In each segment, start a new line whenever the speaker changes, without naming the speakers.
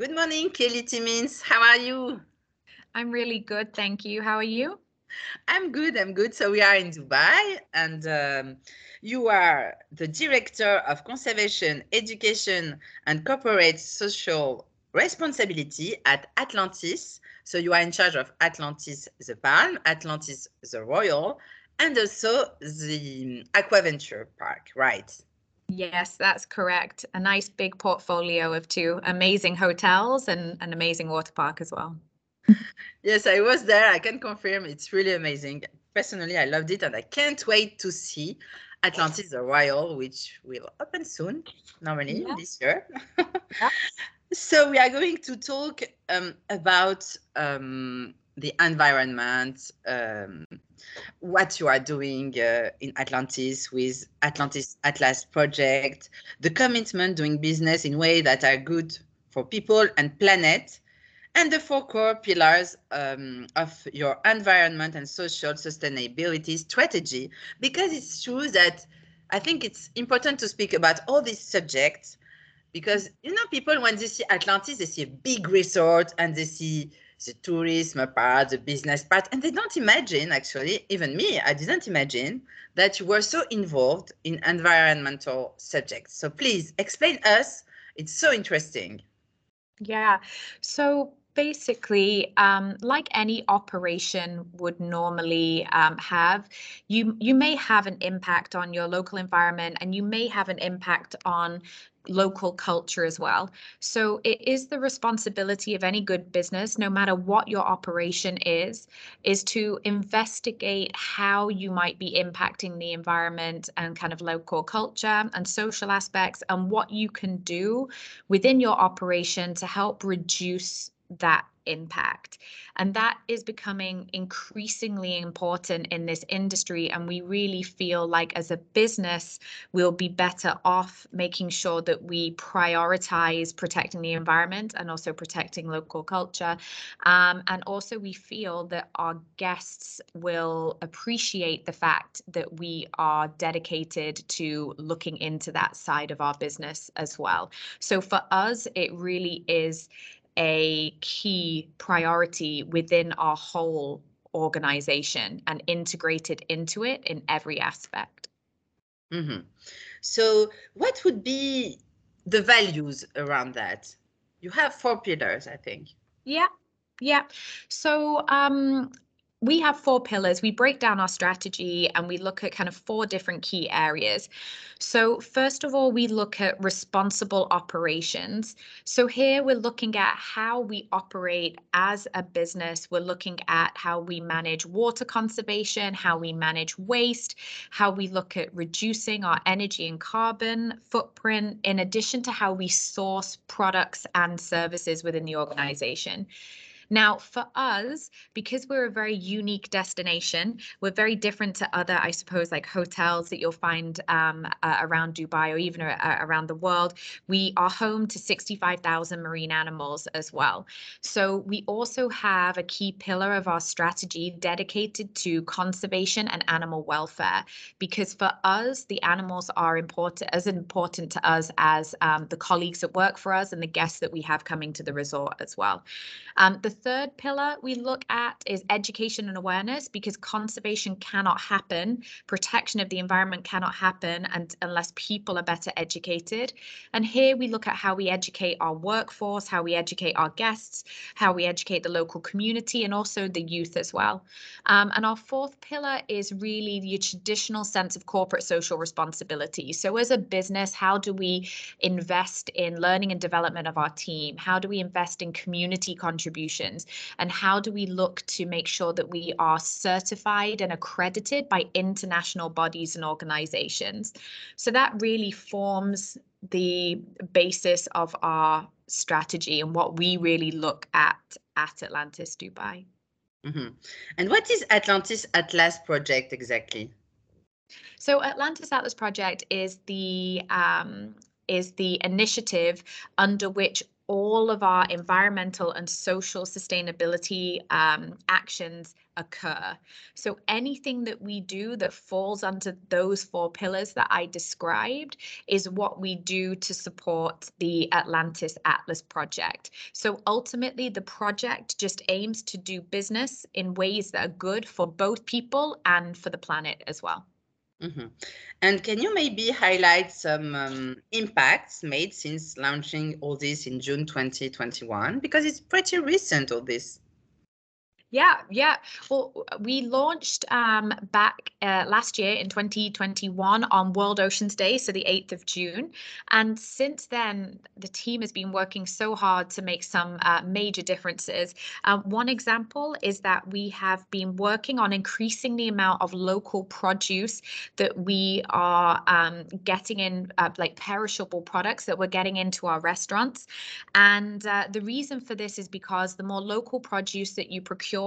Good morning, Kelly Timmins. How are you?
I'm really good, thank you. How are you?
I'm good. I'm good. So we are in Dubai, and um, you are the director of conservation, education, and corporate social responsibility at Atlantis. So you are in charge of Atlantis the Palm, Atlantis the Royal, and also the Aquaventure Park, right?
Yes, that's correct. A nice big portfolio of two amazing hotels and an amazing water park as well.
yes, I was there. I can confirm it's really amazing. Personally, I loved it and I can't wait to see Atlantis the Royal, which will open soon, normally yeah. this year. yeah. So we are going to talk um, about um, the environment, um, what you are doing uh, in Atlantis with Atlantis Atlas project, the commitment doing business in ways that are good for people and planet, and the four core pillars um, of your environment and social sustainability strategy. Because it's true that I think it's important to speak about all these subjects because you know people when they see Atlantis they see a big resort and they see the tourism part, the business part, and they don't imagine, actually, even me, I didn't imagine that you were so involved in environmental subjects. So please explain us. It's so interesting.
Yeah. So basically um, like any operation would normally um, have you you may have an impact on your local environment and you may have an impact on local culture as well. So it is the responsibility of any good business, no matter what your operation is, is to investigate how you might be impacting the environment and kind of local culture and social aspects and what you can do within your operation to help reduce that impact. And that is becoming increasingly important in this industry. And we really feel like as a business, we'll be better off making sure that we prioritize protecting the environment and also protecting local culture. Um, and also, we feel that our guests will appreciate the fact that we are dedicated to looking into that side of our business as well. So for us, it really is a key priority within our whole organization and integrated into it in every aspect.
Mm-hmm. So, what would be the values around that? You have four pillars, I think.
Yeah, yeah. So, um, we have four pillars. We break down our strategy and we look at kind of four different key areas. So, first of all, we look at responsible operations. So, here we're looking at how we operate as a business. We're looking at how we manage water conservation, how we manage waste, how we look at reducing our energy and carbon footprint, in addition to how we source products and services within the organization. Now, for us, because we're a very unique destination, we're very different to other, I suppose, like hotels that you'll find um, uh, around Dubai or even around the world. We are home to 65,000 marine animals as well. So we also have a key pillar of our strategy dedicated to conservation and animal welfare, because for us, the animals are important as important to us as um, the colleagues that work for us and the guests that we have coming to the resort as well. Um, the third pillar we look at is education and awareness because conservation cannot happen, protection of the environment cannot happen and, unless people are better educated. And here we look at how we educate our workforce, how we educate our guests, how we educate the local community and also the youth as well. Um, and our fourth pillar is really the traditional sense of corporate social responsibility. So as a business, how do we invest in learning and development of our team? How do we invest in community contribution? And how do we look to make sure that we are certified and accredited by international bodies and organizations so that really forms the basis of our strategy and what we really look at at Atlantis Dubai.
Mm-hmm. And what is Atlantis Atlas project exactly?
So Atlantis Atlas project is the um, is the initiative under which all of our environmental and social sustainability um, actions occur. So anything that we do that falls under those four pillars that I described is what we do to support the Atlantis Atlas project. So ultimately, the project just aims to do business in ways that are good for both people and for the planet as well.
Mm-hmm. And can you maybe highlight some um, impacts made since launching all this in June 2021? Because it's pretty recent, all this.
Yeah, yeah. Well, we launched um, back uh, last year in 2021 on World Oceans Day, so the 8th of June. And since then, the team has been working so hard to make some uh, major differences. Um, one example is that we have been working on increasing the amount of local produce that we are um, getting in, uh, like perishable products that we're getting into our restaurants. And uh, the reason for this is because the more local produce that you procure,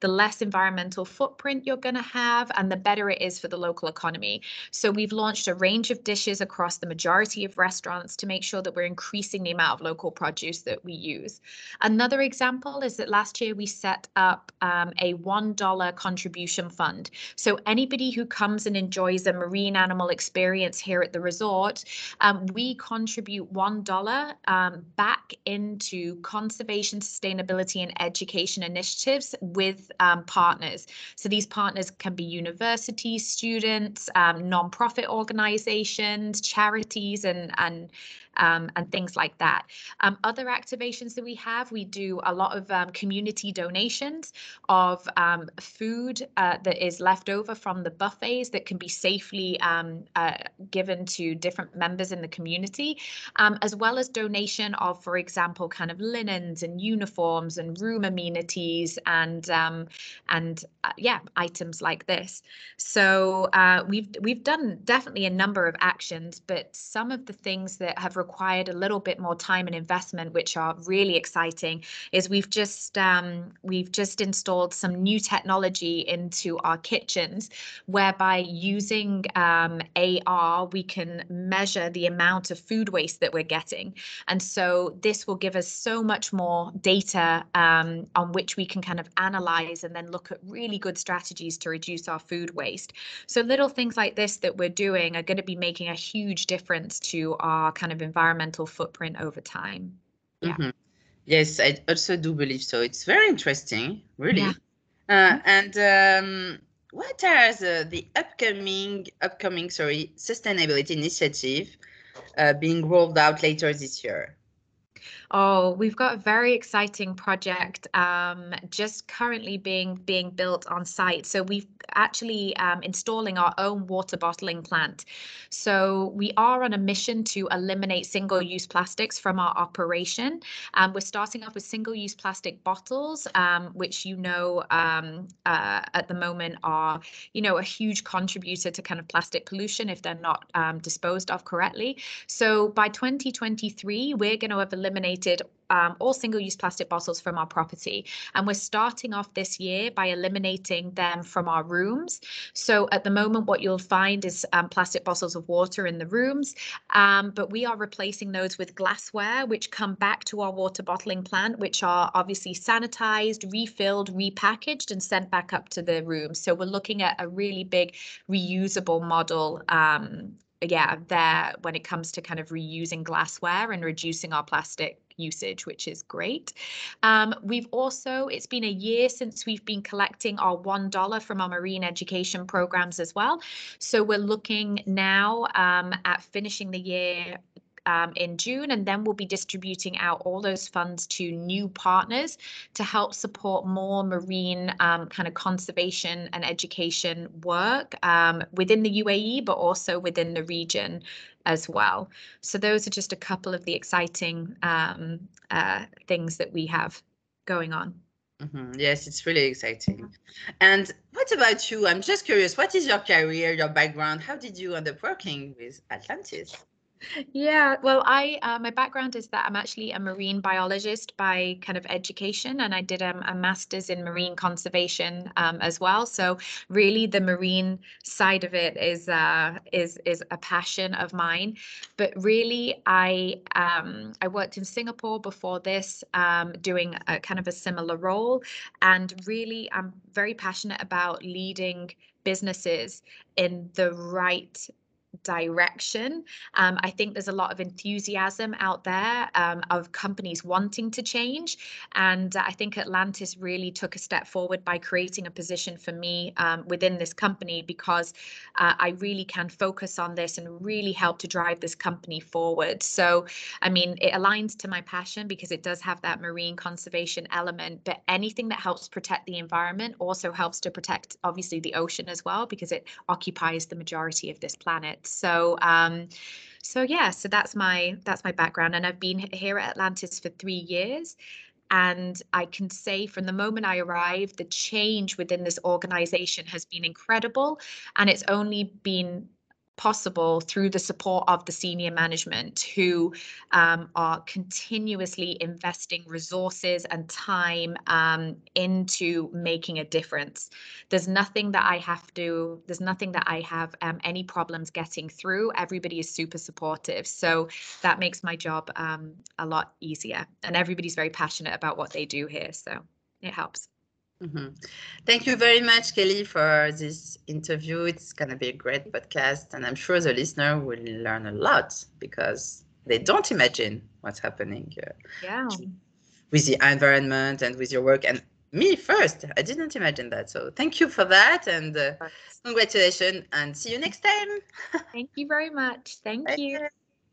the less environmental footprint you're going to have and the better it is for the local economy. So we've launched a range of dishes across the majority of restaurants to make sure that we're increasing the amount of local produce that we use. Another example is that last year we set up um, a $1 contribution fund. So anybody who comes and enjoys a marine animal experience here at the resort, um, we contribute $1 um, back into conservation, sustainability and education initiatives with um, partners. So these partners can be universities, students, um, non-profit organizations, charities, and, and um, and things like that. Um, other activations that we have, we do a lot of um, community donations of um, food uh, that is left over from the buffets that can be safely um, uh, given to different members in the community, um, as well as donation of, for example, kind of linens and uniforms and room amenities and and uh, yeah, items like this. So uh, we've we've done definitely a number of actions, but some of the things that have required a little bit more time and investment, which are really exciting, is we've just um, we've just installed some new technology into our kitchens, whereby using um, AR we can measure the amount of food waste that we're getting, and so this will give us so much more data um, on which we can kind of analyze and then look at really good strategies to reduce our food waste. So little things like this that we're doing are going to be making a huge difference to our kind of environmental footprint over time. Yeah. Mm -hmm.
Yes, I also do believe so. It's very interesting, really. Yeah. Uh, and um, what are the, the upcoming upcoming sorry sustainability initiative uh, being rolled out later this year?
Oh, we've got a very exciting project um, just currently being being built on site. So we've actually um, installing our own water bottling plant. So we are on a mission to eliminate single-use plastics from our operation. Um, we're starting off with single-use plastic bottles, um, which you know um, uh, at the moment are, you know, a huge contributor to kind of plastic pollution if they're not um, disposed of correctly. So by 2023, we're going to have eliminated um, all single-use plastic bottles from our property. And we're starting off this year by eliminating them from our rooms. So at the moment, what you'll find is um, plastic bottles of water in the rooms, um, but we are replacing those with glassware, which come back to our water bottling plant, which are obviously sanitized, refilled, repackaged, and sent back up to the room. So we're looking at a really big reusable model um, yeah, there when it comes to kind of reusing glassware and reducing our plastic usage, which is great. Um, we've also, it's been a year since we've been collecting our $1 from our marine education programs as well. So we're looking now um, at finishing the year um, in June, and then we'll be distributing out all those funds to new partners to help support more marine um, kind of conservation and education work um, within the UAE, but also within the region as well. So those are just a couple of the exciting um, uh, things that we have going on.
Mm-hmm. Yes, it's really exciting. And what about you? I'm just curious, what is your career, your background? How did you end up working with Atlantis?
Yeah, well, I uh, my background is that I'm actually a marine biologist by kind of education, and I did um, a master's in marine conservation um, as well. So really, the marine side of it is uh, is is a passion of mine. But really, I um, I worked in Singapore before this, um, doing a kind of a similar role, and really, I'm very passionate about leading businesses in the right direction. Um, I think there's a lot of enthusiasm out there um, of companies wanting to change. And I think Atlantis really took a step forward by creating a position for me um, within this company because uh, I really can focus on this and really help to drive this company forward. So, I mean, it aligns to my passion because it does have that marine conservation element, but anything that helps protect the environment also helps to protect, obviously, the ocean as well because it occupies the majority of this planet. So um, so yeah, so that's my that's my background, and I've been here at Atlantis for three years. And I can say from the moment I arrived, the change within this organization has been incredible. And it's only been possible through the support of the senior management who um, are continuously investing resources and time um, into making a difference. There's nothing that I have to, there's nothing that I have um, any problems getting through. Everybody is super supportive. So that makes my job um, a lot easier. And everybody's very passionate about what they do here. So it helps.
Mm -hmm. Thank you very much, Kelly, for this interview. It's going to be a great podcast, and I'm sure the listener will learn a lot because they don't imagine what's happening uh,
yeah.
with the environment and with your work. And me first, I didn't imagine that. So thank you for that, and uh, congratulations, and see you next time.
Thank you very much. Thank you.